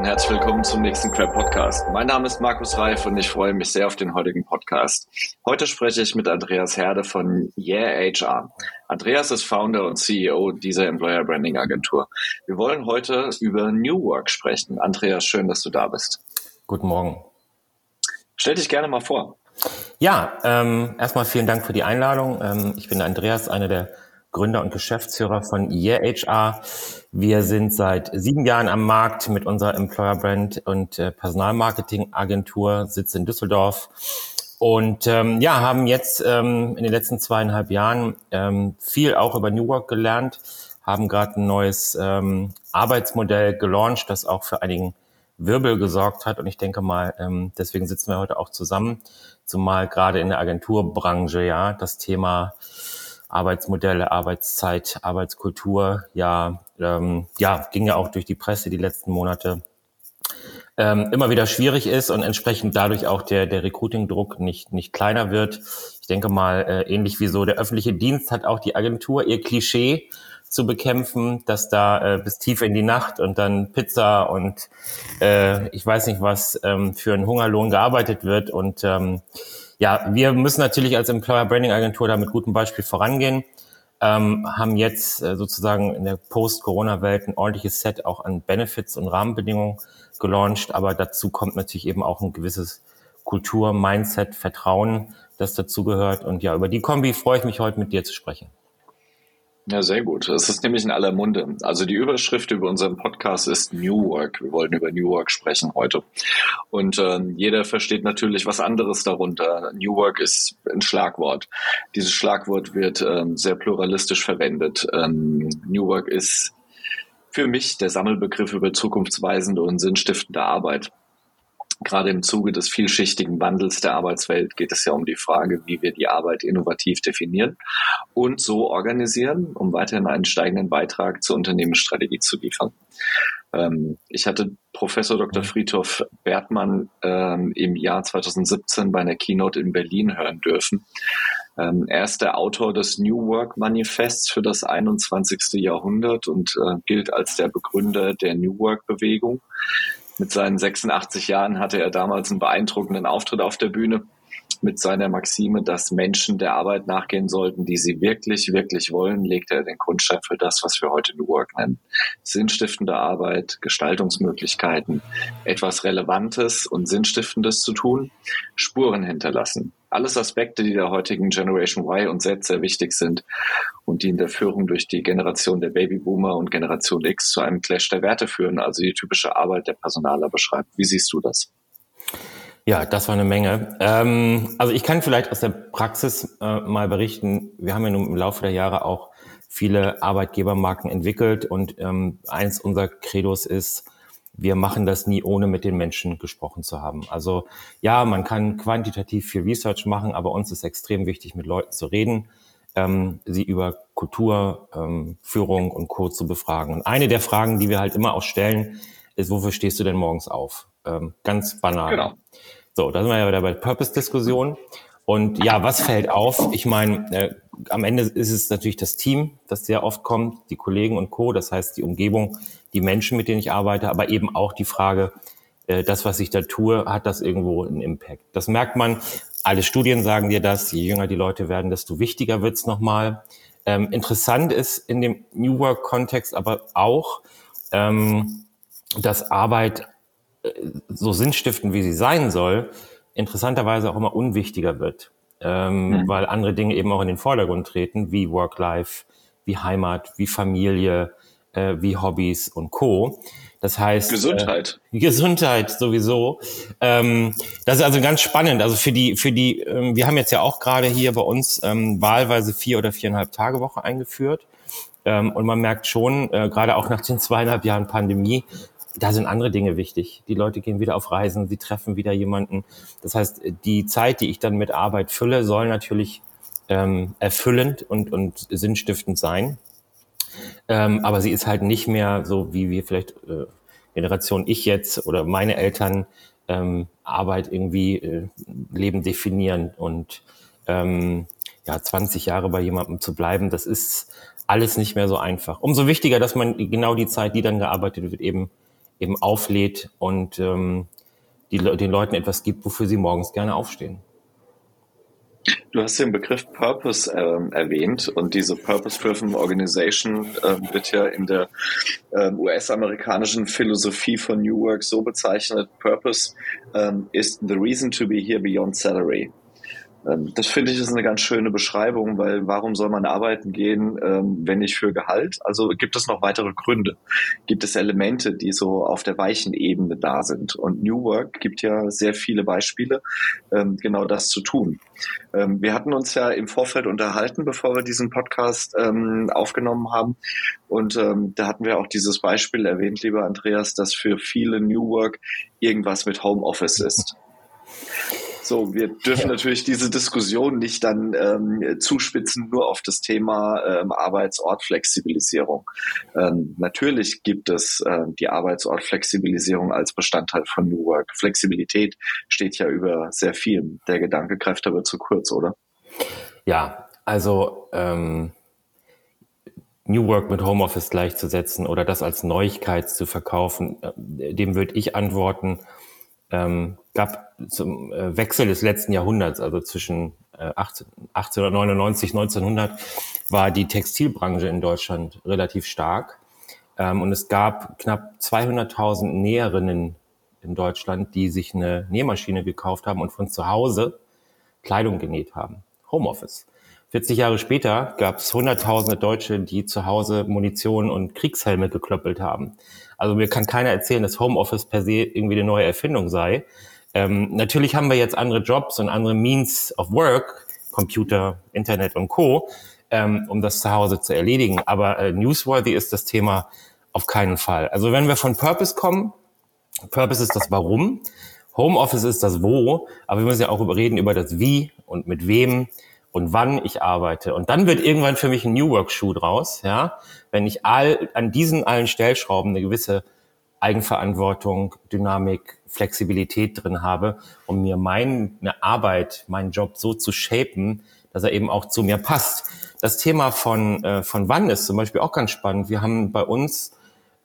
und herzlich willkommen zum nächsten Crap Podcast. Mein Name ist Markus Reif und ich freue mich sehr auf den heutigen Podcast. Heute spreche ich mit Andreas Herde von Yeah HR. Andreas ist Founder und CEO dieser Employer Branding Agentur. Wir wollen heute über New Work sprechen. Andreas, schön, dass du da bist. Guten Morgen. Stell dich gerne mal vor. Ja, ähm, erstmal vielen Dank für die Einladung. Ähm, ich bin Andreas, einer der Gründer und Geschäftsführer von Yeah HR. Wir sind seit sieben Jahren am Markt mit unserer Employer Brand und äh, Personalmarketing Agentur, Sitz in Düsseldorf. Und ähm, ja, haben jetzt ähm, in den letzten zweieinhalb Jahren ähm, viel auch über New Work gelernt, haben gerade ein neues ähm, Arbeitsmodell gelauncht, das auch für einigen Wirbel gesorgt hat. Und ich denke mal, ähm, deswegen sitzen wir heute auch zusammen, zumal gerade in der Agenturbranche ja das Thema Arbeitsmodelle, Arbeitszeit, Arbeitskultur, ja, ähm, ja, ging ja auch durch die Presse die letzten Monate ähm, immer wieder schwierig ist und entsprechend dadurch auch der, der Recruiting-Druck nicht, nicht kleiner wird. Ich denke mal, äh, ähnlich wie so der öffentliche Dienst hat auch die Agentur ihr Klischee zu bekämpfen, dass da äh, bis tief in die Nacht und dann Pizza und äh, ich weiß nicht was ähm, für einen Hungerlohn gearbeitet wird und ähm, ja, wir müssen natürlich als Employer Branding Agentur da mit gutem Beispiel vorangehen. Ähm, haben jetzt äh, sozusagen in der Post-Corona-Welt ein ordentliches Set auch an Benefits und Rahmenbedingungen gelauncht, aber dazu kommt natürlich eben auch ein gewisses Kultur, Mindset, Vertrauen, das dazugehört. Und ja, über die Kombi freue ich mich heute mit dir zu sprechen. Ja, sehr gut. Es ist nämlich in aller Munde. Also die Überschrift über unseren Podcast ist New Work. Wir wollen über New Work sprechen heute. Und äh, jeder versteht natürlich was anderes darunter. New Work ist ein Schlagwort. Dieses Schlagwort wird ähm, sehr pluralistisch verwendet. Ähm, New Work ist für mich der Sammelbegriff über zukunftsweisende und sinnstiftende Arbeit. Gerade im Zuge des vielschichtigen Wandels der Arbeitswelt geht es ja um die Frage, wie wir die Arbeit innovativ definieren und so organisieren, um weiterhin einen steigenden Beitrag zur Unternehmensstrategie zu liefern. Ähm, ich hatte Professor Dr. Friedhof Bertmann ähm, im Jahr 2017 bei einer Keynote in Berlin hören dürfen. Ähm, er ist der Autor des New Work Manifests für das 21. Jahrhundert und äh, gilt als der Begründer der New Work Bewegung. Mit seinen 86 Jahren hatte er damals einen beeindruckenden Auftritt auf der Bühne mit seiner Maxime, dass Menschen der Arbeit nachgehen sollten, die sie wirklich, wirklich wollen, legt er den Grundstein für das, was wir heute New Work nennen. Sinnstiftende Arbeit, Gestaltungsmöglichkeiten, etwas Relevantes und Sinnstiftendes zu tun, Spuren hinterlassen. Alles Aspekte, die der heutigen Generation Y und Z sehr wichtig sind und die in der Führung durch die Generation der Babyboomer und Generation X zu einem Clash der Werte führen, also die typische Arbeit der Personaler beschreibt. Wie siehst du das? Ja, das war eine Menge. Ähm, also ich kann vielleicht aus der Praxis äh, mal berichten. Wir haben ja nun im Laufe der Jahre auch viele Arbeitgebermarken entwickelt und ähm, eins unserer Credos ist, wir machen das nie ohne mit den Menschen gesprochen zu haben. Also ja, man kann quantitativ viel Research machen, aber uns ist extrem wichtig, mit Leuten zu reden, ähm, sie über Kultur, ähm, Führung und Co. zu befragen. Und eine der Fragen, die wir halt immer auch stellen, ist, wofür stehst du denn morgens auf? Ähm, ganz banal. Genau. So, da sind wir ja wieder bei Purpose-Diskussion. Und ja, was fällt auf? Ich meine, äh, am Ende ist es natürlich das Team, das sehr oft kommt, die Kollegen und Co., das heißt die Umgebung, die Menschen, mit denen ich arbeite, aber eben auch die Frage, äh, das, was ich da tue, hat das irgendwo einen Impact? Das merkt man, alle Studien sagen dir das, je jünger die Leute werden, desto wichtiger wird's nochmal. Ähm, interessant ist in dem New Work-Kontext aber auch, ähm, dass Arbeit so sinnstiftend, wie sie sein soll, interessanterweise auch immer unwichtiger wird, ähm, mhm. weil andere Dinge eben auch in den Vordergrund treten, wie Work-Life, wie Heimat, wie Familie, äh, wie Hobbys und Co. Das heißt Gesundheit. Äh, Gesundheit sowieso. Ähm, das ist also ganz spannend. Also für die, für die, ähm, wir haben jetzt ja auch gerade hier bei uns ähm, wahlweise vier oder viereinhalb Tage Woche eingeführt. Ähm, und man merkt schon, äh, gerade auch nach den zweieinhalb Jahren Pandemie, da sind andere Dinge wichtig. Die Leute gehen wieder auf Reisen, sie treffen wieder jemanden. Das heißt, die Zeit, die ich dann mit Arbeit fülle, soll natürlich ähm, erfüllend und, und sinnstiftend sein. Ähm, aber sie ist halt nicht mehr so, wie wir vielleicht äh, Generation ich jetzt oder meine Eltern ähm, Arbeit irgendwie äh, Leben definieren und ähm, ja 20 Jahre bei jemandem zu bleiben, das ist alles nicht mehr so einfach. Umso wichtiger, dass man genau die Zeit, die dann gearbeitet wird, eben eben auflädt und ähm, die, den Leuten etwas gibt, wofür sie morgens gerne aufstehen. Du hast den Begriff Purpose ähm, erwähnt und diese Purpose-Driven Organization ähm, wird ja in der ähm, US-amerikanischen Philosophie von New Work so bezeichnet. Purpose ähm, ist the reason to be here beyond salary. Ähm, das finde ich ist eine ganz schöne Beschreibung, weil warum soll man arbeiten gehen, ähm, wenn nicht für Gehalt? Also gibt es noch weitere Gründe? Gibt es Elemente, die so auf der weichen Ebene da sind? Und New Work gibt ja sehr viele Beispiele, ähm, genau das zu tun. Wir hatten uns ja im Vorfeld unterhalten, bevor wir diesen Podcast aufgenommen haben. Und da hatten wir auch dieses Beispiel erwähnt, lieber Andreas, dass für viele New Work irgendwas mit Homeoffice ist. So, wir dürfen natürlich diese Diskussion nicht dann ähm, zuspitzen nur auf das Thema ähm, Arbeitsortflexibilisierung. Ähm, natürlich gibt es äh, die Arbeitsortflexibilisierung als Bestandteil von New Work. Flexibilität steht ja über sehr viel. Der Gedanke greift aber zu kurz, oder? Ja, also ähm, New Work mit Homeoffice gleichzusetzen oder das als Neuigkeit zu verkaufen, äh, dem würde ich antworten, ähm, gab zum äh, Wechsel des letzten Jahrhunderts, also zwischen äh, 18, 1899, 1900, war die Textilbranche in Deutschland relativ stark. Ähm, und es gab knapp 200.000 Näherinnen in Deutschland, die sich eine Nähmaschine gekauft haben und von zu Hause Kleidung genäht haben. Homeoffice. 40 Jahre später gab es Hunderttausende Deutsche, die zu Hause Munition und Kriegshelme geklöppelt haben. Also mir kann keiner erzählen, dass Homeoffice per se irgendwie eine neue Erfindung sei. Ähm, natürlich haben wir jetzt andere Jobs und andere Means of Work, Computer, Internet und Co., ähm, um das zu Hause zu erledigen. Aber äh, newsworthy ist das Thema auf keinen Fall. Also wenn wir von Purpose kommen, Purpose ist das Warum, Homeoffice ist das Wo, aber wir müssen ja auch reden über das Wie und mit wem und wann ich arbeite. Und dann wird irgendwann für mich ein New Work Schuh draus, ja. Wenn ich all, an diesen allen Stellschrauben eine gewisse Eigenverantwortung, Dynamik, Flexibilität drin habe, um mir meine Arbeit, meinen Job so zu shapen, dass er eben auch zu mir passt. Das Thema von, äh, von wann ist zum Beispiel auch ganz spannend. Wir haben bei uns,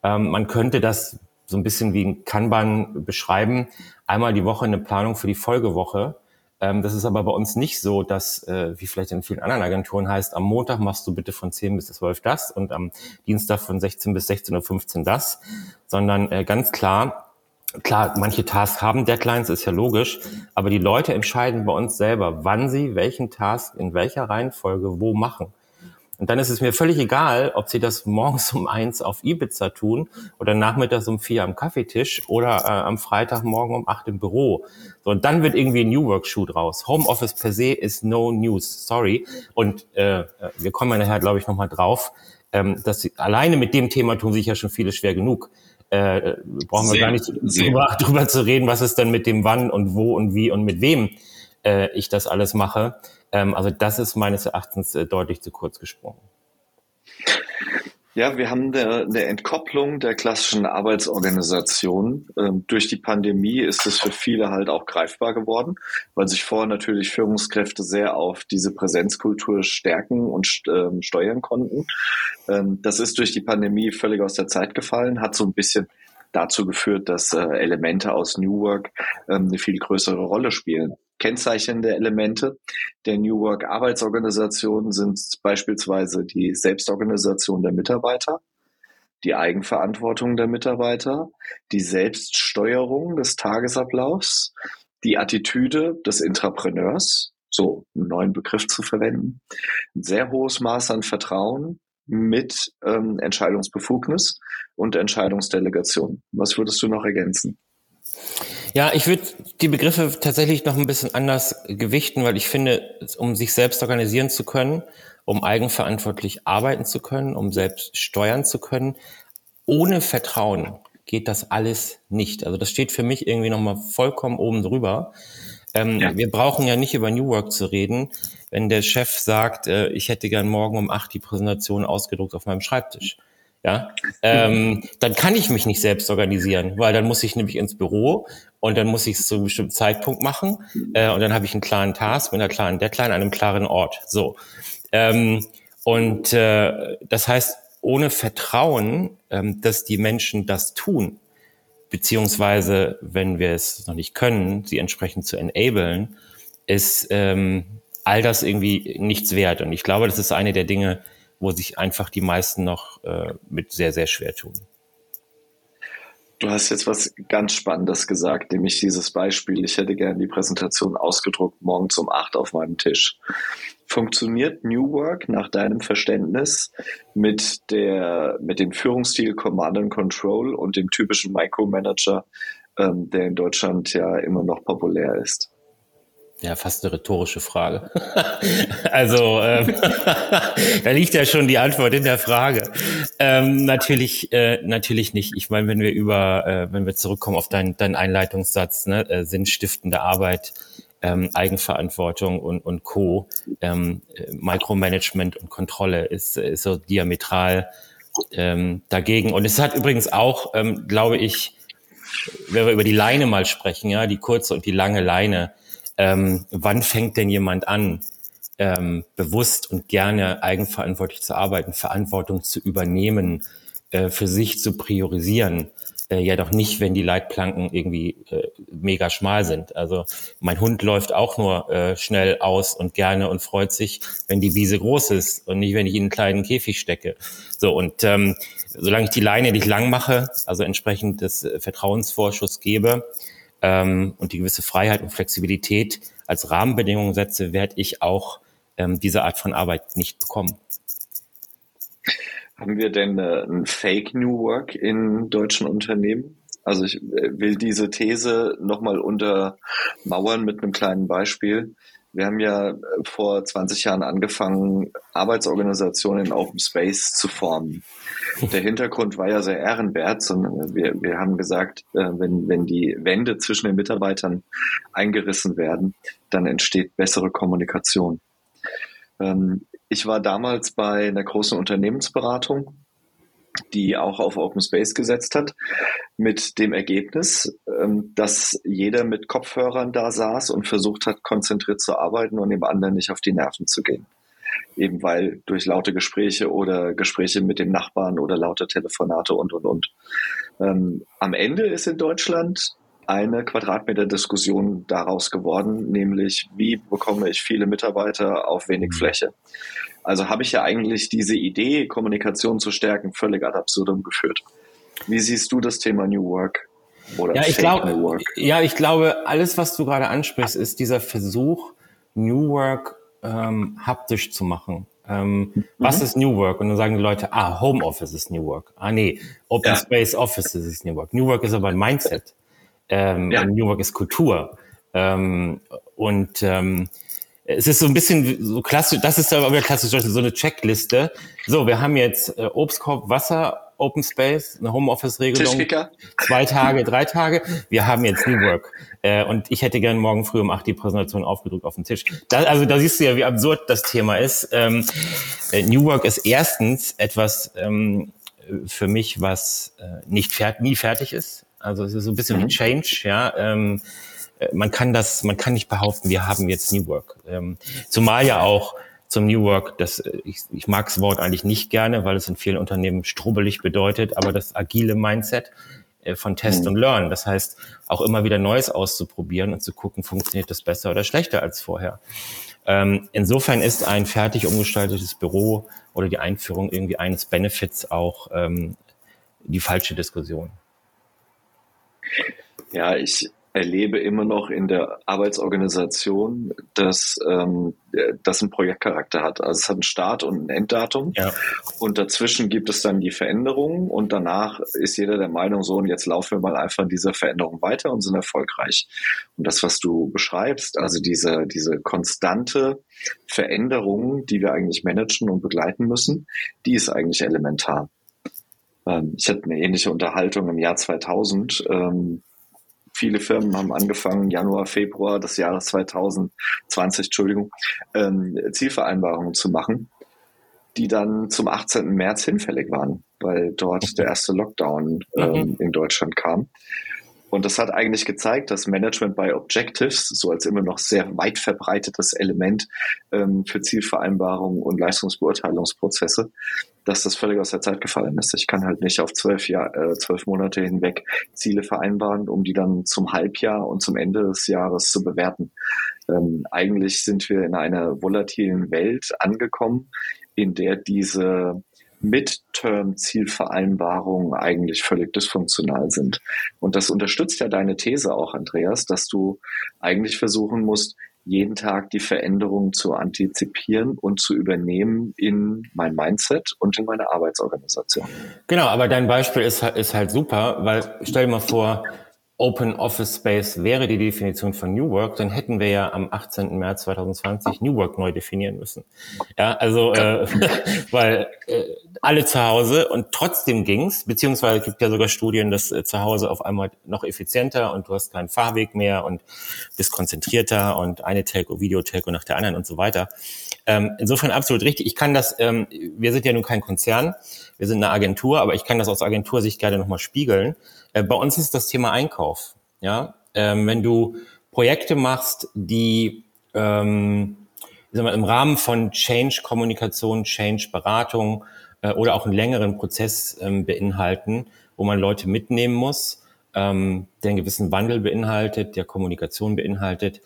ähm, man könnte das so ein bisschen wie ein Kanban beschreiben, einmal die Woche eine Planung für die Folgewoche ähm, das ist aber bei uns nicht so, dass, äh, wie vielleicht in vielen anderen Agenturen heißt, am Montag machst du bitte von 10 bis 12 das und am Dienstag von 16 bis 16.15 Uhr das, sondern äh, ganz klar, Klar, manche Tasks haben Deadlines, ist ja logisch, aber die Leute entscheiden bei uns selber, wann sie welchen Task in welcher Reihenfolge wo machen. Und dann ist es mir völlig egal, ob sie das morgens um eins auf Ibiza tun oder nachmittags um vier am Kaffeetisch oder äh, am Freitagmorgen um acht im Büro. So, und dann wird irgendwie ein New Work Shoot raus. Homeoffice per se ist no news, sorry. Und äh, wir kommen ja nachher, glaube ich, nochmal drauf. Ähm, dass sie, alleine mit dem Thema tun sich ja schon viele schwer genug. Äh, brauchen wir sehr, gar nicht drüber, drüber zu reden, was ist denn mit dem Wann und wo und wie und mit wem äh, ich das alles mache. Ähm, also das ist meines Erachtens äh, deutlich zu kurz gesprungen. Ja, wir haben eine, Entkopplung der klassischen Arbeitsorganisation. Ähm, durch die Pandemie ist es für viele halt auch greifbar geworden, weil sich vorher natürlich Führungskräfte sehr auf diese Präsenzkultur stärken und ähm, steuern konnten. Das ist durch die Pandemie völlig aus der Zeit gefallen, hat so ein bisschen dazu geführt, dass äh, Elemente aus New Work eine viel größere Rolle spielen. Kennzeichnende Elemente der New Work Arbeitsorganisation sind beispielsweise die Selbstorganisation der Mitarbeiter, die Eigenverantwortung der Mitarbeiter, die Selbststeuerung des Tagesablaufs, die Attitüde des Intrapreneurs, so einen neuen Begriff zu verwenden, ein sehr hohes Maß an Vertrauen, mit ähm, Entscheidungsbefugnis und Entscheidungsdelegation. Was würdest du noch ergänzen? Ja, ich würde die Begriffe tatsächlich noch ein bisschen anders gewichten, weil ich finde, um sich selbst organisieren zu können, um eigenverantwortlich arbeiten zu können, um selbst steuern zu können, ohne Vertrauen geht das alles nicht. Also das steht für mich irgendwie nochmal vollkommen oben drüber. Ähm, ja. Wir brauchen ja nicht über New Work zu reden, wenn der Chef sagt, äh, ich hätte gern morgen um acht die Präsentation ausgedruckt auf meinem Schreibtisch. Ja, ähm, dann kann ich mich nicht selbst organisieren, weil dann muss ich nämlich ins Büro und dann muss ich es zu einem bestimmten Zeitpunkt machen äh, und dann habe ich einen klaren Task mit einer klaren Deadline an einem klaren Ort. So ähm, und äh, das heißt, ohne Vertrauen, ähm, dass die Menschen das tun, beziehungsweise wenn wir es noch nicht können, sie entsprechend zu enablen, ist ähm, all das irgendwie nichts wert. Und ich glaube, das ist eine der Dinge, wo sich einfach die meisten noch äh, mit sehr, sehr schwer tun. Du hast jetzt was ganz Spannendes gesagt, nämlich dieses Beispiel. Ich hätte gerne die Präsentation ausgedruckt, morgens um acht auf meinem Tisch. Funktioniert New Work nach deinem Verständnis mit der, mit dem Führungsstil Command and Control und dem typischen Micromanager, ähm, der in Deutschland ja immer noch populär ist? Ja, fast eine rhetorische Frage. also ähm, da liegt ja schon die Antwort in der Frage. Ähm, natürlich, äh, natürlich nicht. Ich meine, wenn wir über, äh, wenn wir zurückkommen auf deinen dein Einleitungssatz, ne, äh, sinnstiftende Arbeit, ähm, Eigenverantwortung und, und Co. Ähm, Micromanagement und Kontrolle ist, ist so diametral ähm, dagegen. Und es hat übrigens auch, ähm, glaube ich, wenn wir über die Leine mal sprechen, ja, die kurze und die lange Leine, ähm, wann fängt denn jemand an, ähm, bewusst und gerne eigenverantwortlich zu arbeiten, Verantwortung zu übernehmen, äh, für sich zu priorisieren. Äh, ja doch nicht, wenn die Leitplanken irgendwie äh, mega schmal sind. Also mein Hund läuft auch nur äh, schnell aus und gerne und freut sich, wenn die Wiese groß ist und nicht, wenn ich ihn in einen kleinen Käfig stecke. So und ähm, solange ich die Leine nicht lang mache, also entsprechend des äh, Vertrauensvorschuss gebe, ähm, und die gewisse Freiheit und Flexibilität als Rahmenbedingungen setze, werde ich auch ähm, diese Art von Arbeit nicht bekommen. Haben wir denn äh, ein Fake New Work in deutschen Unternehmen? Also ich äh, will diese These nochmal untermauern mit einem kleinen Beispiel. Wir haben ja äh, vor 20 Jahren angefangen, Arbeitsorganisationen in Open Space zu formen. Der Hintergrund war ja sehr ehrenwert, sondern wir, wir haben gesagt, äh, wenn, wenn die Wände zwischen den Mitarbeitern eingerissen werden, dann entsteht bessere Kommunikation. Ähm, ich war damals bei einer großen Unternehmensberatung die auch auf Open Space gesetzt hat, mit dem Ergebnis, ähm, dass jeder mit Kopfhörern da saß und versucht hat, konzentriert zu arbeiten und dem anderen nicht auf die Nerven zu gehen. Eben weil durch laute Gespräche oder Gespräche mit dem Nachbarn oder laute Telefonate und, und, und. Ähm, am Ende ist in Deutschland eine Quadratmeter Diskussion daraus geworden, nämlich wie bekomme ich viele Mitarbeiter auf wenig mhm. Fläche. Also habe ich ja eigentlich diese Idee, Kommunikation zu stärken, völlig ad absurdum geführt. Wie siehst du das Thema New Work? Oder ja, ich glaube, ja, ich glaube, alles, was du gerade ansprichst, ist dieser Versuch, New Work ähm, haptisch zu machen. Ähm, mhm. Was ist New Work? Und dann sagen die Leute, ah, Home Office ist New Work. Ah, nee, Open ja. Space Office ist New Work. New Work ist aber ein Mindset. Ähm, ja. New Work ist Kultur. Ähm, und ähm, es ist so ein bisschen so klassisch, das ist aber klassisch so eine Checkliste. So, wir haben jetzt äh, Obstkorb, Wasser, Open Space, eine Homeoffice-Regelung. Zwei Tage, drei Tage. Wir haben jetzt New Work. Äh, und ich hätte gern morgen früh um acht die Präsentation aufgedruckt auf dem Tisch. Da, also da siehst du ja, wie absurd das Thema ist. Ähm, äh, New Work ist erstens etwas ähm, für mich, was äh, nicht fert nie fertig ist. Also es ist so ein bisschen mhm. wie Change, ja. Ähm, äh, man kann das, man kann nicht behaupten, wir haben jetzt New Work. Ähm, zumal ja auch zum New Work, das, äh, ich, ich mag das Wort eigentlich nicht gerne, weil es in vielen Unternehmen strubbelig bedeutet, aber das agile Mindset äh, von Test mhm. und Learn. Das heißt, auch immer wieder Neues auszuprobieren und zu gucken, funktioniert das besser oder schlechter als vorher. Ähm, insofern ist ein fertig umgestaltetes Büro oder die Einführung irgendwie eines Benefits auch ähm, die falsche Diskussion. Ja, ich erlebe immer noch in der Arbeitsorganisation, dass ähm, das einen Projektcharakter hat. Also es hat einen Start und ein Enddatum. Ja. Und dazwischen gibt es dann die Veränderungen und danach ist jeder der Meinung, so und jetzt laufen wir mal einfach in dieser Veränderung weiter und sind erfolgreich. Und das, was du beschreibst, also diese, diese konstante Veränderung, die wir eigentlich managen und begleiten müssen, die ist eigentlich elementar. Ähm, ich hatte eine ähnliche Unterhaltung im Jahr 2000. Ähm, viele Firmen haben angefangen, Januar, Februar des Jahres 2020, Entschuldigung, ähm, Zielvereinbarungen zu machen, die dann zum 18. März hinfällig waren, weil dort der erste Lockdown ähm, mhm. in Deutschland kam. Und das hat eigentlich gezeigt, dass Management by Objectives, so als immer noch sehr weit verbreitetes Element ähm, für Zielvereinbarungen und Leistungsbeurteilungsprozesse, dass das völlig aus der Zeit gefallen ist. Ich kann halt nicht auf zwölf, Jahr, äh, zwölf Monate hinweg Ziele vereinbaren, um die dann zum Halbjahr und zum Ende des Jahres zu bewerten. Ähm, eigentlich sind wir in einer volatilen Welt angekommen, in der diese Midterm-Zielvereinbarungen eigentlich völlig dysfunktional sind. Und das unterstützt ja deine These auch, Andreas, dass du eigentlich versuchen musst, jeden Tag die Veränderungen zu antizipieren und zu übernehmen in mein Mindset und in meine Arbeitsorganisation. Genau, aber dein Beispiel ist, ist halt super, weil stell dir mal vor, Open Office Space wäre die Definition von New Work, dann hätten wir ja am 18. März 2020 New Work neu definieren müssen. Ja, also äh, weil äh, alle zu Hause und trotzdem ging's, beziehungsweise gibt ja sogar Studien, dass äh, zu Hause auf einmal noch effizienter und du hast keinen Fahrweg mehr und bist konzentrierter und eine Telco, Videotelco nach der anderen und so weiter. Ähm, insofern absolut richtig. Ich kann das, ähm, wir sind ja nun kein Konzern, wir sind eine Agentur, aber ich kann das aus Agentursicht gerne nochmal spiegeln. Äh, bei uns ist das Thema Einkauf. Ja, ähm, wenn du Projekte machst, die ähm, mal, im Rahmen von Change-Kommunikation, Change-Beratung äh, oder auch einen längeren Prozess ähm, beinhalten, wo man Leute mitnehmen muss, ähm, der einen gewissen Wandel beinhaltet, der Kommunikation beinhaltet,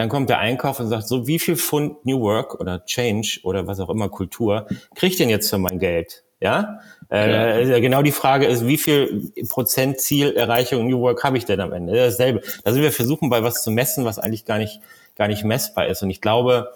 dann kommt der Einkauf und sagt, so wie viel Pfund New Work oder Change oder was auch immer Kultur kriege ich denn jetzt für mein Geld? Ja, äh, ja. genau die Frage ist, wie viel Prozent Zielerreichung New Work habe ich denn am Ende? Dasselbe. Da sind wir versuchen, bei was zu messen, was eigentlich gar nicht, gar nicht messbar ist. Und ich glaube,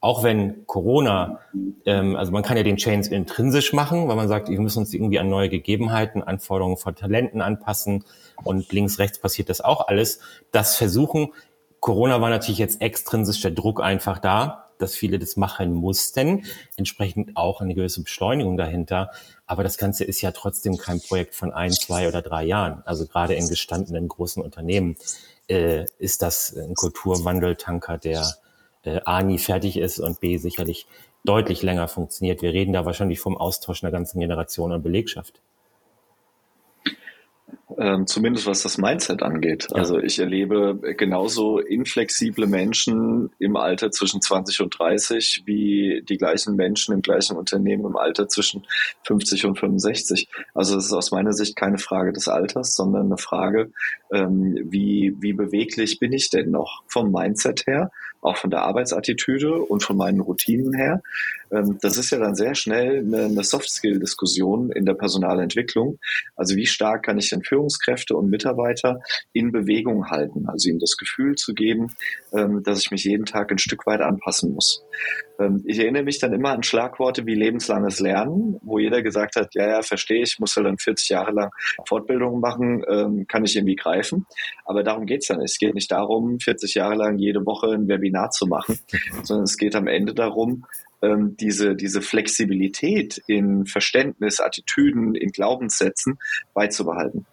auch wenn Corona, ähm, also man kann ja den Chains intrinsisch machen, weil man sagt, wir müssen uns irgendwie an neue Gegebenheiten, Anforderungen von Talenten anpassen und links, rechts passiert das auch alles. Das Versuchen, Corona war natürlich jetzt extrinsisch der Druck einfach da dass viele das machen mussten, entsprechend auch eine gewisse Beschleunigung dahinter. Aber das Ganze ist ja trotzdem kein Projekt von ein, zwei oder drei Jahren. Also gerade in gestandenen großen Unternehmen äh, ist das ein Kulturwandeltanker, der äh, A nie fertig ist und B sicherlich deutlich länger funktioniert. Wir reden da wahrscheinlich vom Austausch einer ganzen Generation und Belegschaft ähm, zumindest was das Mindset angeht. Ja. Also ich erlebe genauso inflexible Menschen im Alter zwischen 20 und 30 wie die gleichen Menschen im gleichen Unternehmen im Alter zwischen 50 und 65. Also es ist aus meiner Sicht keine Frage des Alters, sondern eine Frage, ähm, wie, wie beweglich bin ich denn noch vom Mindset her, auch von der Arbeitsattitüde und von meinen Routinen her. Ähm, das ist ja dann sehr schnell eine, eine Soft-Skill-Diskussion in der Personalentwicklung. Also wie stark kann ich denn Führungskräfte und Mitarbeiter in Bewegung halten? Also ihnen das Gefühl zu geben, ähm, dass ich mich jeden Tag ein Stück weit anpassen muss. Ähm, ich erinnere mich dann immer an Schlagworte wie lebenslanges Lernen, wo jeder gesagt hat, ja, ja, verstehe ich, muss ja dann 40 Jahre lang Fortbildungen machen, kann ich irgendwie greifen. Aber darum geht's ja nicht. Es geht nicht darum, 40 Jahre lang jede Woche ein Webinar zu machen, sondern es geht am Ende darum, ähm, diese, diese Flexibilität in Verständnis, Attitüden, in Glaubenssätzen beizubehalten.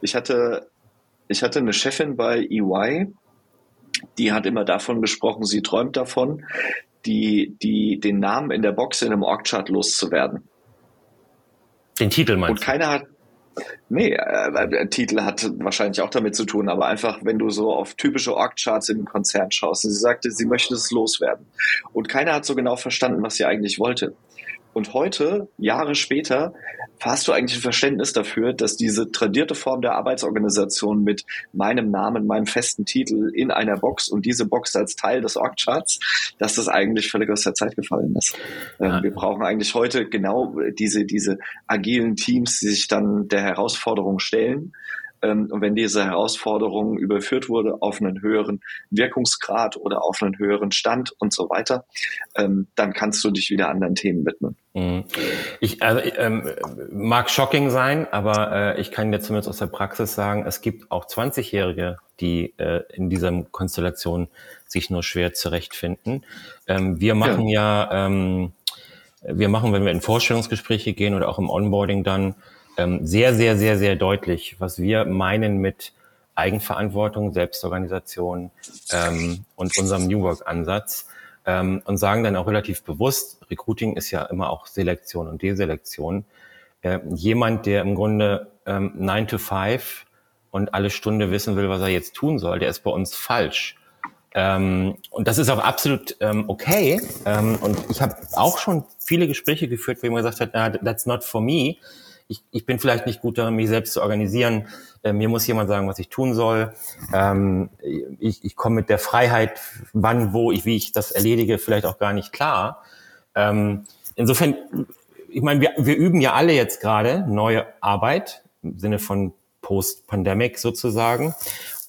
Ich hatte, ich hatte eine Chefin bei EY, die hat immer davon gesprochen, sie träumt davon, die, die, den Namen in der Box in einem Org-Chart loszuwerden. Den Titel meinst Und keiner hat, Nee, äh, Titel hat wahrscheinlich auch damit zu tun, aber einfach, wenn du so auf typische Org-Charts im Konzern schaust. Sie sagte, sie möchte es loswerden. Und keiner hat so genau verstanden, was sie eigentlich wollte. Und heute, Jahre später, hast du eigentlich ein Verständnis dafür, dass diese tradierte Form der Arbeitsorganisation mit meinem Namen, meinem festen Titel in einer Box und diese Box als Teil des Org-Charts, dass das eigentlich völlig aus der Zeit gefallen ist. Ähm, ja. Wir brauchen eigentlich heute genau diese, diese agilen Teams, die sich dann der Herausforderung stellen und wenn diese Herausforderung überführt wurde auf einen höheren Wirkungsgrad oder auf einen höheren Stand und so weiter, ähm, dann kannst du dich wieder anderen Themen widmen. Mhm. Ich, also, ähm, mag shocking sein, aber äh, ich kann dir zumindest aus der Praxis sagen, es gibt auch 20-Jährige, die äh, in dieser Konstellation sich nur schwer zurechtfinden. Ähm, wir machen ja, ja ähm, wir machen, wenn wir in Vorstellungsgespräche gehen oder auch im Onboarding dann, ähm, sehr, sehr, sehr, sehr deutlich, was wir meinen mit Eigenverantwortung, Selbstorganisation ähm, und unserem New Work-Ansatz ähm, und sagen dann auch relativ bewusst, Recruiting ist ja immer auch Selektion und Deselektion. Äh, jemand, der im Grunde ähm, 9 to 5 und alle Stunde wissen will, was er jetzt tun soll, der ist bei uns falsch. Ähm, und das ist auch absolut ähm, okay. Ähm, und ich habe auch schon viele Gespräche geführt, wo jemand gesagt hat, na, that's not for me. Ich, ich bin vielleicht nicht gut darin, mich selbst zu organisieren. Äh, mir muss jemand sagen, was ich tun soll. Ähm, ich ich komme mit der Freiheit, wann, wo ich, wie ich das erledige, vielleicht auch gar nicht klar. Ähm, insofern, ich meine, wir, wir üben ja alle jetzt gerade neue Arbeit im Sinne von Post-Pandemic sozusagen.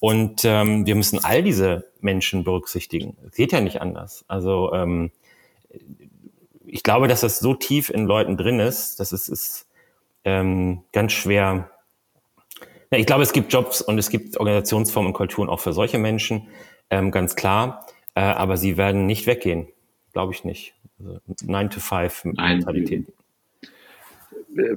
Und ähm, wir müssen all diese Menschen berücksichtigen. Es geht ja nicht anders. Also ähm, ich glaube, dass das so tief in Leuten drin ist, dass es ist ähm, ganz schwer. Ja, ich glaube, es gibt Jobs und es gibt Organisationsformen und Kulturen auch für solche Menschen, ähm, ganz klar. Äh, aber sie werden nicht weggehen, glaube ich nicht. Also nine to five Mentalität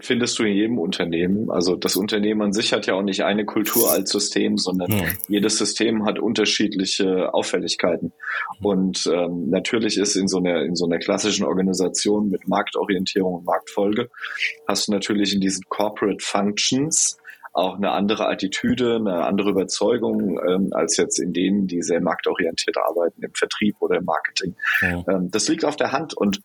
findest du in jedem Unternehmen. Also das Unternehmen an sich hat ja auch nicht eine Kultur als System, sondern ja. jedes System hat unterschiedliche Auffälligkeiten. Und ähm, natürlich ist in so einer in so einer klassischen Organisation mit Marktorientierung und Marktfolge hast du natürlich in diesen Corporate Functions auch eine andere Attitüde, eine andere Überzeugung ähm, als jetzt in denen, die sehr marktorientiert arbeiten im Vertrieb oder im Marketing. Ja. Ähm, das liegt auf der Hand und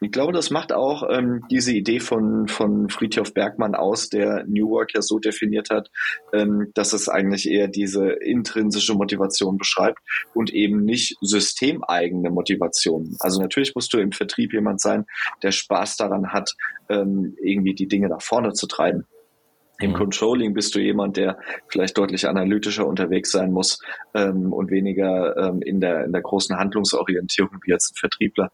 ich glaube, das macht auch ähm, diese Idee von, von Friedhof Bergmann aus, der New Work ja so definiert hat, ähm, dass es eigentlich eher diese intrinsische Motivation beschreibt und eben nicht systemeigene Motivation. Also natürlich musst du im Vertrieb jemand sein, der Spaß daran hat, ähm, irgendwie die Dinge nach vorne zu treiben. Im. Controlling bist du jemand, der vielleicht deutlich analytischer unterwegs sein muss ähm, und weniger ähm, in, der, in der großen Handlungsorientierung wie jetzt ein Vertriebler.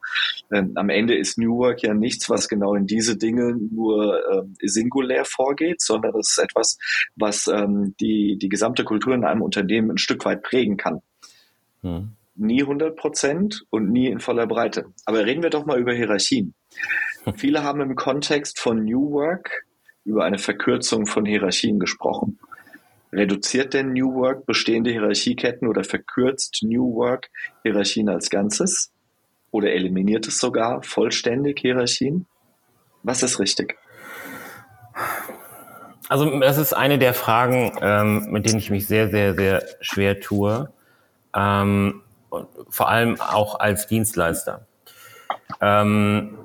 Ähm, am Ende ist New Work ja nichts, was genau in diese Dinge nur ähm, singulär vorgeht, sondern es ist etwas, was ähm, die, die gesamte Kultur in einem Unternehmen ein Stück weit prägen kann. Mhm. Nie 100 Prozent und nie in voller Breite. Aber reden wir doch mal über Hierarchien. Viele haben im Kontext von New Work über eine Verkürzung von Hierarchien gesprochen. Reduziert denn New Work bestehende Hierarchieketten oder verkürzt New Work Hierarchien als Ganzes? Oder eliminiert es sogar vollständig Hierarchien? Was ist richtig? Also das ist eine der Fragen, ähm, mit denen ich mich sehr, sehr, sehr schwer tue. Ähm, vor allem auch als Dienstleister. Ähm,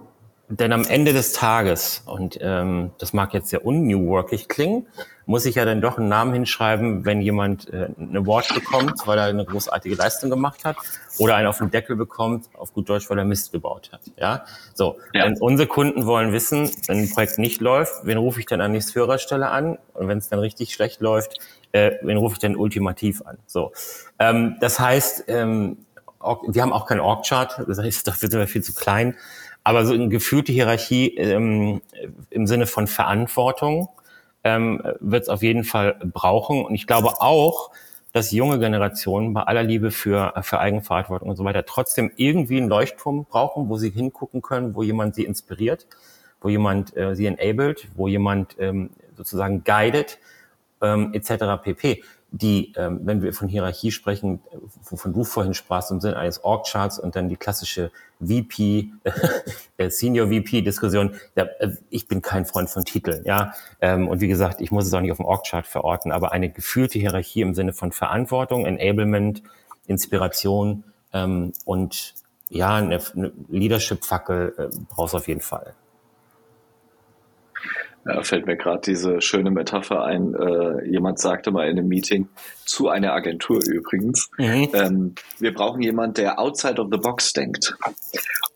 denn am Ende des Tages, und ähm, das mag jetzt sehr un-New Workig klingen, muss ich ja dann doch einen Namen hinschreiben, wenn jemand äh, eine Award bekommt, weil er eine großartige Leistung gemacht hat, oder einen auf den Deckel bekommt, auf gut Deutsch, weil er Mist gebaut hat. Ja, so. Ja. Und unsere Kunden wollen wissen, wenn ein Projekt nicht läuft, wen rufe ich dann an nächste Führerstelle an? Und wenn es dann richtig schlecht läuft, äh, wen rufe ich dann ultimativ an? So. Ähm, das heißt, ähm, wir haben auch keinen Org-Chart, das heißt, dafür sind wir viel zu klein. Aber so eine gefühlte Hierarchie ähm, im Sinne von Verantwortung ähm, wird es auf jeden Fall brauchen. Und ich glaube auch, dass junge Generationen bei aller Liebe für, für Eigenverantwortung und so weiter trotzdem irgendwie einen Leuchtturm brauchen, wo sie hingucken können, wo jemand sie inspiriert, wo jemand äh, sie enabled, wo jemand ähm, sozusagen guidet, ähm, etc. pp die, ähm, wenn wir von Hierarchie sprechen, wovon du vorhin sprachst, im Sinne eines Org-Charts und dann die klassische VP, äh, Senior VP-Diskussion, ja, äh, ich bin kein Freund von Titeln, ja. Ähm, und wie gesagt, ich muss es auch nicht auf dem Org-Chart verorten, aber eine gefühlte Hierarchie im Sinne von Verantwortung, Enablement, Inspiration ähm, und ja, eine, eine Leadership-Fackel äh, brauchst du auf jeden Fall. Ja, fällt mir gerade diese schöne Metapher ein. Äh, jemand sagte mal in einem Meeting zu einer Agentur übrigens, mhm. ähm, wir brauchen jemand, der outside of the box denkt.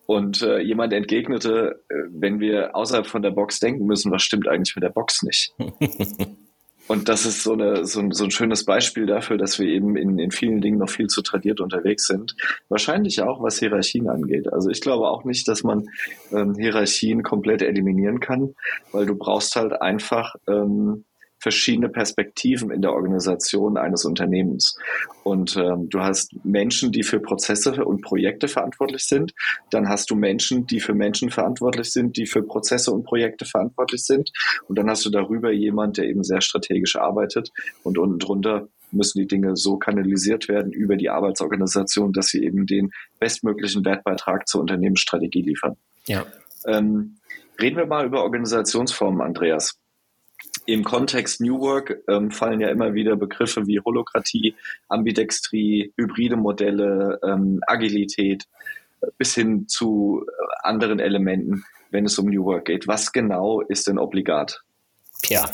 Und äh, jemand entgegnete, äh, wenn wir außerhalb von der Box denken müssen, was stimmt eigentlich mit der Box nicht? Und das ist so, eine, so, ein, so ein schönes Beispiel dafür, dass wir eben in, in vielen Dingen noch viel zu tradiert unterwegs sind. Wahrscheinlich auch, was Hierarchien angeht. Also ich glaube auch nicht, dass man ähm, Hierarchien komplett eliminieren kann, weil du brauchst halt einfach ähm, verschiedene Perspektiven in der Organisation eines Unternehmens. Und ähm, du hast Menschen, die für Prozesse und Projekte verantwortlich sind. Dann hast du Menschen, die für Menschen verantwortlich sind, die für Prozesse und Projekte verantwortlich sind. Und dann hast du darüber jemand, der eben sehr strategisch arbeitet. Und unten drunter müssen die Dinge so kanalisiert werden über die Arbeitsorganisation, dass sie eben den bestmöglichen Wertbeitrag zur Unternehmensstrategie liefern. Ja. Ähm, reden wir mal über Organisationsformen, Andreas. Im Kontext New Work ähm, fallen ja immer wieder Begriffe wie Holokratie, Ambidextrie, hybride Modelle, ähm, Agilität äh, bis hin zu äh, anderen Elementen, wenn es um New Work geht. Was genau ist denn obligat? Ja,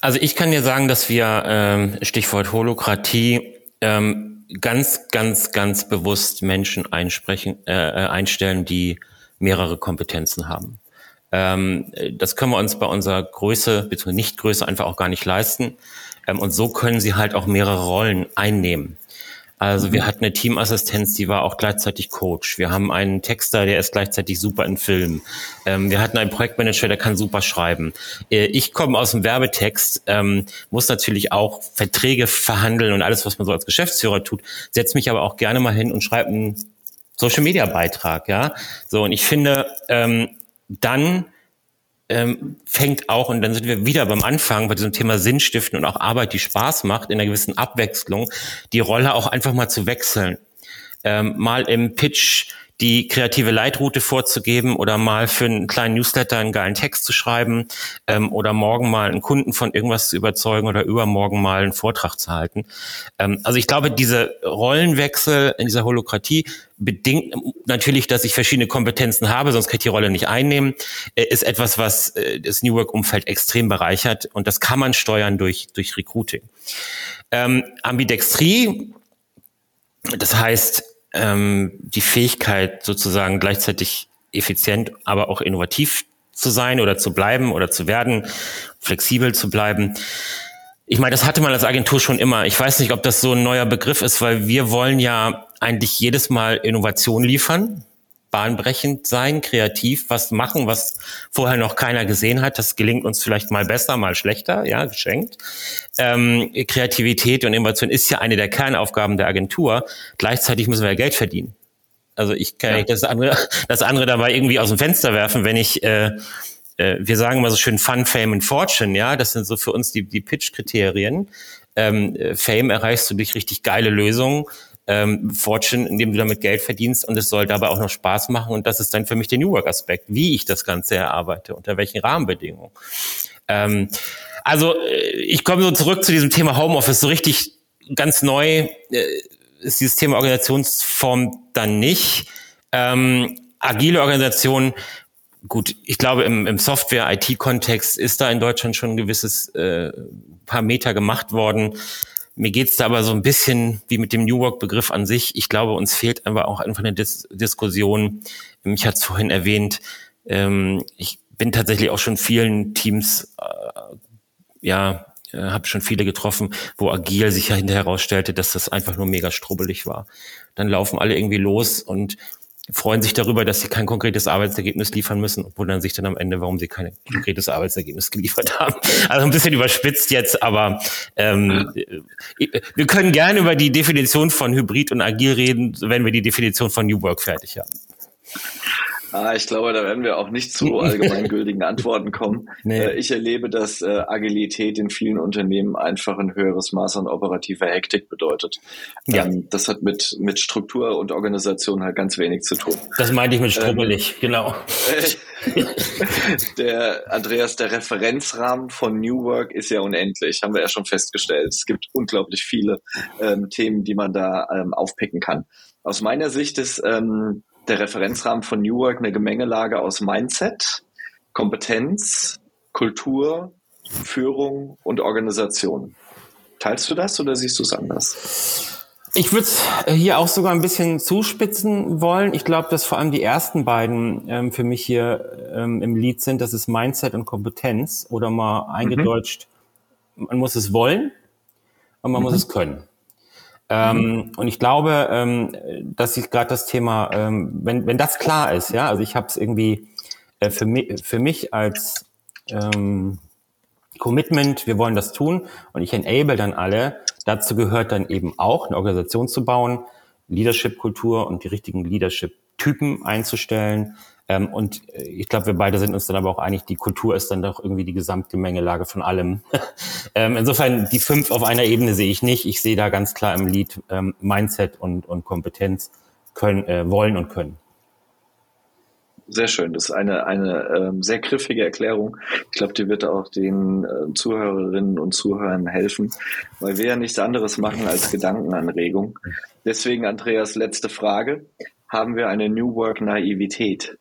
also ich kann dir sagen, dass wir ähm, Stichwort Holokratie ähm, ganz, ganz, ganz bewusst Menschen einsprechen, äh, äh einstellen, die mehrere Kompetenzen haben. Ähm, das können wir uns bei unserer Größe, beziehungsweise Nichtgröße einfach auch gar nicht leisten. Ähm, und so können sie halt auch mehrere Rollen einnehmen. Also wir mhm. hatten eine Teamassistenz, die war auch gleichzeitig Coach. Wir haben einen Texter, der ist gleichzeitig super in Film. Ähm, wir hatten einen Projektmanager, der kann super schreiben. Äh, ich komme aus dem Werbetext, ähm, muss natürlich auch Verträge verhandeln und alles, was man so als Geschäftsführer tut. Setze mich aber auch gerne mal hin und schreibe einen Social Media Beitrag, ja. So und ich finde, ähm, dann ähm, fängt auch, und dann sind wir wieder beim Anfang bei diesem Thema Sinnstiften und auch Arbeit, die Spaß macht, in einer gewissen Abwechslung, die Rolle auch einfach mal zu wechseln. Ähm, mal im Pitch die kreative Leitroute vorzugeben oder mal für einen kleinen Newsletter einen geilen Text zu schreiben ähm, oder morgen mal einen Kunden von irgendwas zu überzeugen oder übermorgen mal einen Vortrag zu halten. Ähm, also ich glaube, diese Rollenwechsel in dieser Holokratie bedingt natürlich, dass ich verschiedene Kompetenzen habe, sonst kann ich die Rolle nicht einnehmen, äh, ist etwas, was äh, das New Work-Umfeld extrem bereichert und das kann man steuern durch, durch Recruiting. Ähm, Ambidextrie, das heißt, ähm, die Fähigkeit, sozusagen gleichzeitig effizient, aber auch innovativ zu sein oder zu bleiben oder zu werden, flexibel zu bleiben. Ich meine, das hatte man als Agentur schon immer. Ich weiß nicht, ob das so ein neuer Begriff ist, weil wir wollen ja eigentlich jedes Mal Innovation liefern bahnbrechend sein, kreativ, was machen, was vorher noch keiner gesehen hat. Das gelingt uns vielleicht mal besser, mal schlechter, ja, geschenkt. Ähm, Kreativität und Innovation ist ja eine der Kernaufgaben der Agentur. Gleichzeitig müssen wir ja Geld verdienen. Also ich kann ja. das andere, das andere dabei irgendwie aus dem Fenster werfen, wenn ich äh, äh, wir sagen immer so schön Fun, Fame und Fortune, ja, das sind so für uns die, die Pitch-Kriterien. Ähm, äh, Fame erreichst du durch richtig geile Lösungen ähm, Fortune, indem du damit Geld verdienst und es soll dabei auch noch Spaß machen und das ist dann für mich der New Work Aspekt, wie ich das Ganze erarbeite, unter welchen Rahmenbedingungen. Ähm, also äh, ich komme so zurück zu diesem Thema Homeoffice, so richtig ganz neu äh, ist dieses Thema Organisationsform dann nicht. Ähm, agile Organisation, gut, ich glaube im, im Software-IT-Kontext ist da in Deutschland schon ein gewisses äh, paar Meter gemacht worden. Mir geht's da aber so ein bisschen wie mit dem New Work-Begriff an sich. Ich glaube, uns fehlt einfach auch einfach eine Dis Diskussion. Ich hatte es vorhin erwähnt. Ähm, ich bin tatsächlich auch schon vielen Teams, äh, ja, äh, habe schon viele getroffen, wo agil sich ja hinterher herausstellte, dass das einfach nur mega strubbelig war. Dann laufen alle irgendwie los und freuen sich darüber, dass sie kein konkretes Arbeitsergebnis liefern müssen und wundern sich dann am Ende, warum sie kein konkretes Arbeitsergebnis geliefert haben. Also ein bisschen überspitzt jetzt, aber ähm, wir können gerne über die Definition von Hybrid und Agil reden, wenn wir die Definition von New Work fertig haben. Ah, ich glaube, da werden wir auch nicht zu allgemeingültigen Antworten kommen. Nee. Äh, ich erlebe, dass äh, Agilität in vielen Unternehmen einfach ein höheres Maß an operativer Hektik bedeutet. Ja. Ähm, das hat mit, mit Struktur und Organisation halt ganz wenig zu tun. Das meinte ich mit strubbelig, ähm, genau. der Andreas, der Referenzrahmen von New Work ist ja unendlich, haben wir ja schon festgestellt. Es gibt unglaublich viele ähm, Themen, die man da ähm, aufpicken kann. Aus meiner Sicht ist ähm, der Referenzrahmen von New Work eine Gemengelage aus Mindset, Kompetenz, Kultur, Führung und Organisation. Teilst du das oder siehst du es anders? Ich würde es hier auch sogar ein bisschen zuspitzen wollen. Ich glaube, dass vor allem die ersten beiden ähm, für mich hier ähm, im Lied sind. Das ist Mindset und Kompetenz oder mal eingedeutscht. Mhm. Man muss es wollen und man mhm. muss es können. Ähm, mhm. Und ich glaube, ähm, dass ich gerade das Thema, ähm, wenn, wenn das klar ist, ja, also ich habe es irgendwie äh, für, mich, für mich als ähm, Commitment, wir wollen das tun und ich enable dann alle. Dazu gehört dann eben auch eine Organisation zu bauen, Leadership-Kultur und die richtigen Leadership-Typen einzustellen, und äh, ich glaube, wir beide sind uns dann aber auch einig, die Kultur ist dann doch irgendwie die Gesamtgemengelage von allem. ähm, insofern, die fünf auf einer Ebene sehe ich nicht. Ich sehe da ganz klar im Lied ähm, Mindset und, und Kompetenz können, äh, wollen und können. Sehr schön. Das ist eine, eine ähm, sehr griffige Erklärung. Ich glaube, die wird auch den äh, Zuhörerinnen und Zuhörern helfen, weil wir ja nichts anderes machen als Gedankenanregung. Deswegen, Andreas, letzte Frage. Haben wir eine New Work Naivität?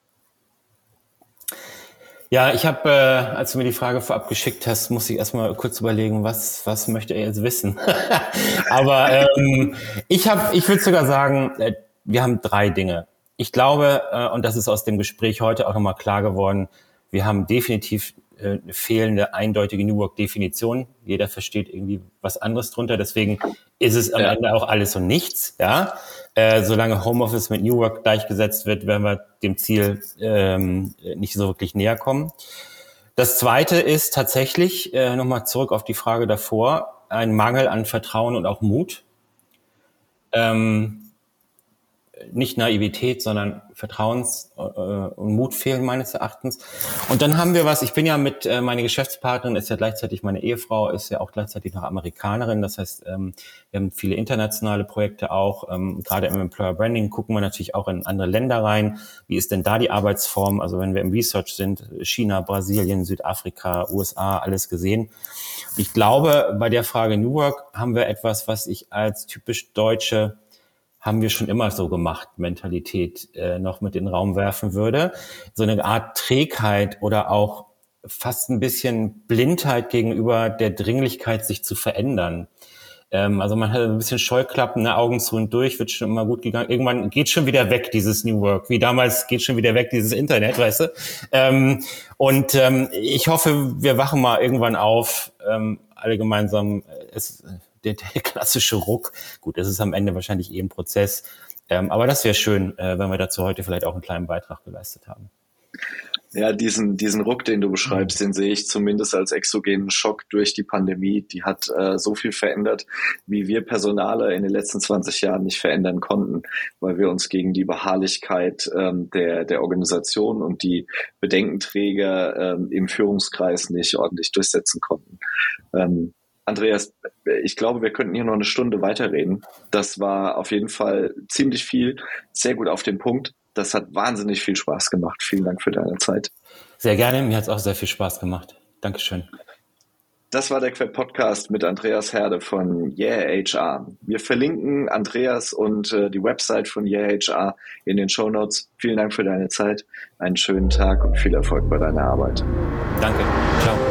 Ja, ich habe, äh, als du mir die Frage vorab geschickt hast, muss ich erstmal kurz überlegen, was, was möchte er jetzt wissen? Aber ähm, ich habe, ich würde sogar sagen, äh, wir haben drei Dinge. Ich glaube, äh, und das ist aus dem Gespräch heute auch nochmal klar geworden, wir haben definitiv äh, eine fehlende eindeutige New Work-Definition. Jeder versteht irgendwie was anderes drunter. Deswegen ist es am ja. Ende auch alles und nichts. Ja, äh, solange Homeoffice mit New Work gleichgesetzt wird, werden wir dem Ziel ähm, nicht so wirklich näher kommen. Das Zweite ist tatsächlich äh, nochmal zurück auf die Frage davor ein Mangel an Vertrauen und auch Mut. Ähm, nicht Naivität, sondern Vertrauens äh, und Mut fehlen meines Erachtens. Und dann haben wir was, ich bin ja mit, äh, meine Geschäftspartnerin ist ja gleichzeitig meine Ehefrau, ist ja auch gleichzeitig noch Amerikanerin. Das heißt, ähm, wir haben viele internationale Projekte auch. Ähm, gerade im Employer Branding gucken wir natürlich auch in andere Länder rein. Wie ist denn da die Arbeitsform? Also wenn wir im Research sind, China, Brasilien, Südafrika, USA, alles gesehen. Ich glaube, bei der Frage New Work haben wir etwas, was ich als typisch deutsche haben wir schon immer so gemacht, Mentalität äh, noch mit in den Raum werfen würde. So eine Art Trägheit oder auch fast ein bisschen Blindheit gegenüber der Dringlichkeit, sich zu verändern. Ähm, also man hat ein bisschen Scheuklappen, ne, Augen zu und durch, wird schon immer gut gegangen. Irgendwann geht schon wieder weg, dieses New Work. Wie damals geht schon wieder weg, dieses Internet, weißt du. Ähm, und ähm, ich hoffe, wir wachen mal irgendwann auf, ähm, alle gemeinsam. Äh, es, der, der klassische Ruck. Gut, das ist am Ende wahrscheinlich eh ein Prozess. Ähm, aber das wäre schön, äh, wenn wir dazu heute vielleicht auch einen kleinen Beitrag geleistet haben. Ja, diesen, diesen Ruck, den du beschreibst, den sehe ich zumindest als exogenen Schock durch die Pandemie. Die hat äh, so viel verändert, wie wir Personale in den letzten 20 Jahren nicht verändern konnten, weil wir uns gegen die Beharrlichkeit ähm, der, der Organisation und die Bedenkenträger ähm, im Führungskreis nicht ordentlich durchsetzen konnten. Ähm, Andreas, ich glaube, wir könnten hier noch eine Stunde weiterreden. Das war auf jeden Fall ziemlich viel, sehr gut auf den Punkt. Das hat wahnsinnig viel Spaß gemacht. Vielen Dank für deine Zeit. Sehr gerne, mir hat es auch sehr viel Spaß gemacht. Dankeschön. Das war der Queb Podcast mit Andreas Herde von Yeah HR. Wir verlinken Andreas und äh, die Website von Yeah HR in den Show Notes. Vielen Dank für deine Zeit, einen schönen Tag und viel Erfolg bei deiner Arbeit. Danke. Ciao.